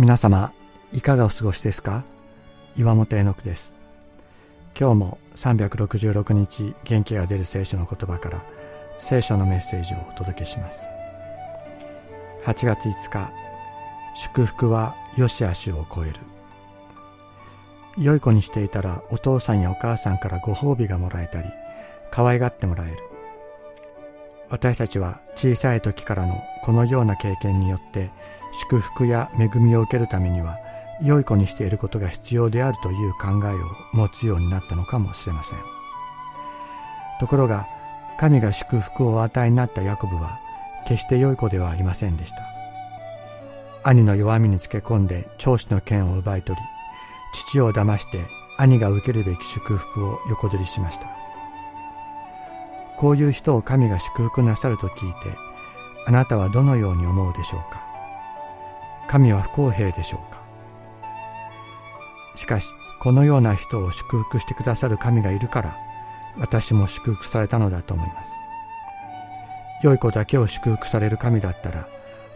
皆様いかがお過ごしですか？岩本絵の句です。今日も366日元気が出る聖書の言葉から聖書のメッセージをお届けします。8月5日祝福は良し悪しを超える。良い子にしていたらお父さんやお母さんからご褒美がもらえたり可愛がってもらえる。私たちは小さい時からのこのような経験によって祝福や恵みを受けるためには良い子にしていることが必要であるという考えを持つようになったのかもしれません。ところが神が祝福をお与えになったヤコブは決して良い子ではありませんでした。兄の弱みにつけ込んで長子の剣を奪い取り父を騙して兄が受けるべき祝福を横取りしました。こういう人を神が祝福なさると聞いてあなたはどのように思うでしょうか？神は不公平でしょうか？しかしこのような人を祝福してくださる神がいるから私も祝福されたのだと思います。良い子だけを祝福される神だったら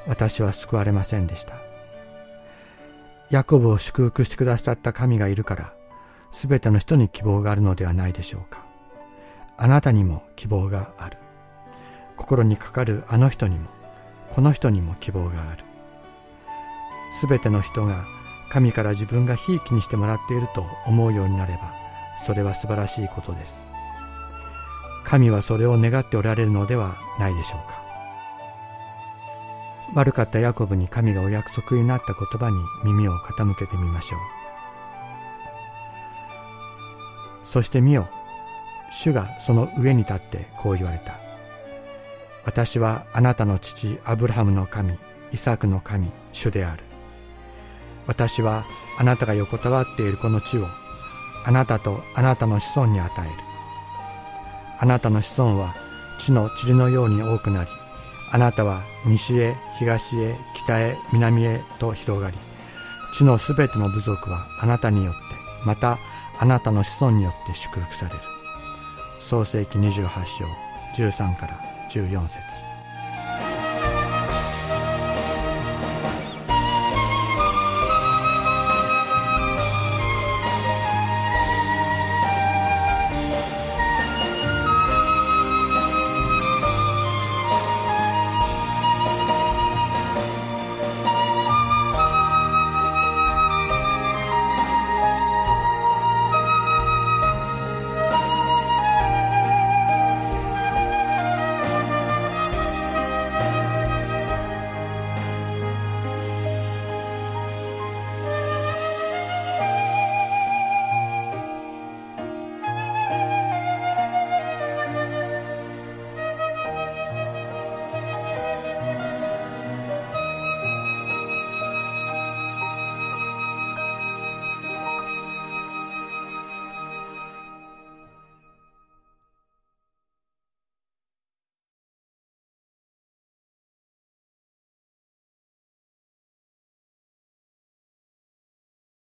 私は救われませんでした。ヤコブを祝福してくださった神がいるからすべての人に希望があるのではないでしょうか？あなたにも希望がある。心にかかるあの人にもこの人にも希望がある。すべての人が神から自分がひいきにしてもらっていると思うようになればそれは素晴らしいことです。神はそれを願っておられるのではないでしょうか。悪かったヤコブに神がお約束になった言葉に耳を傾けてみましょう。そして見よ主がその上に立ってこう言われた。私はあなたの父アブラハムの神イサクの神主である。私はあなたが横たわっているこの地をあなたとあなたの子孫に与える。あなたの子孫は地の塵のように多くなりあなたは西へ東へ北へ南へと広がり地のすべての部族はあなたによってまたあなたの子孫によって祝福される。創世紀28章13から14節。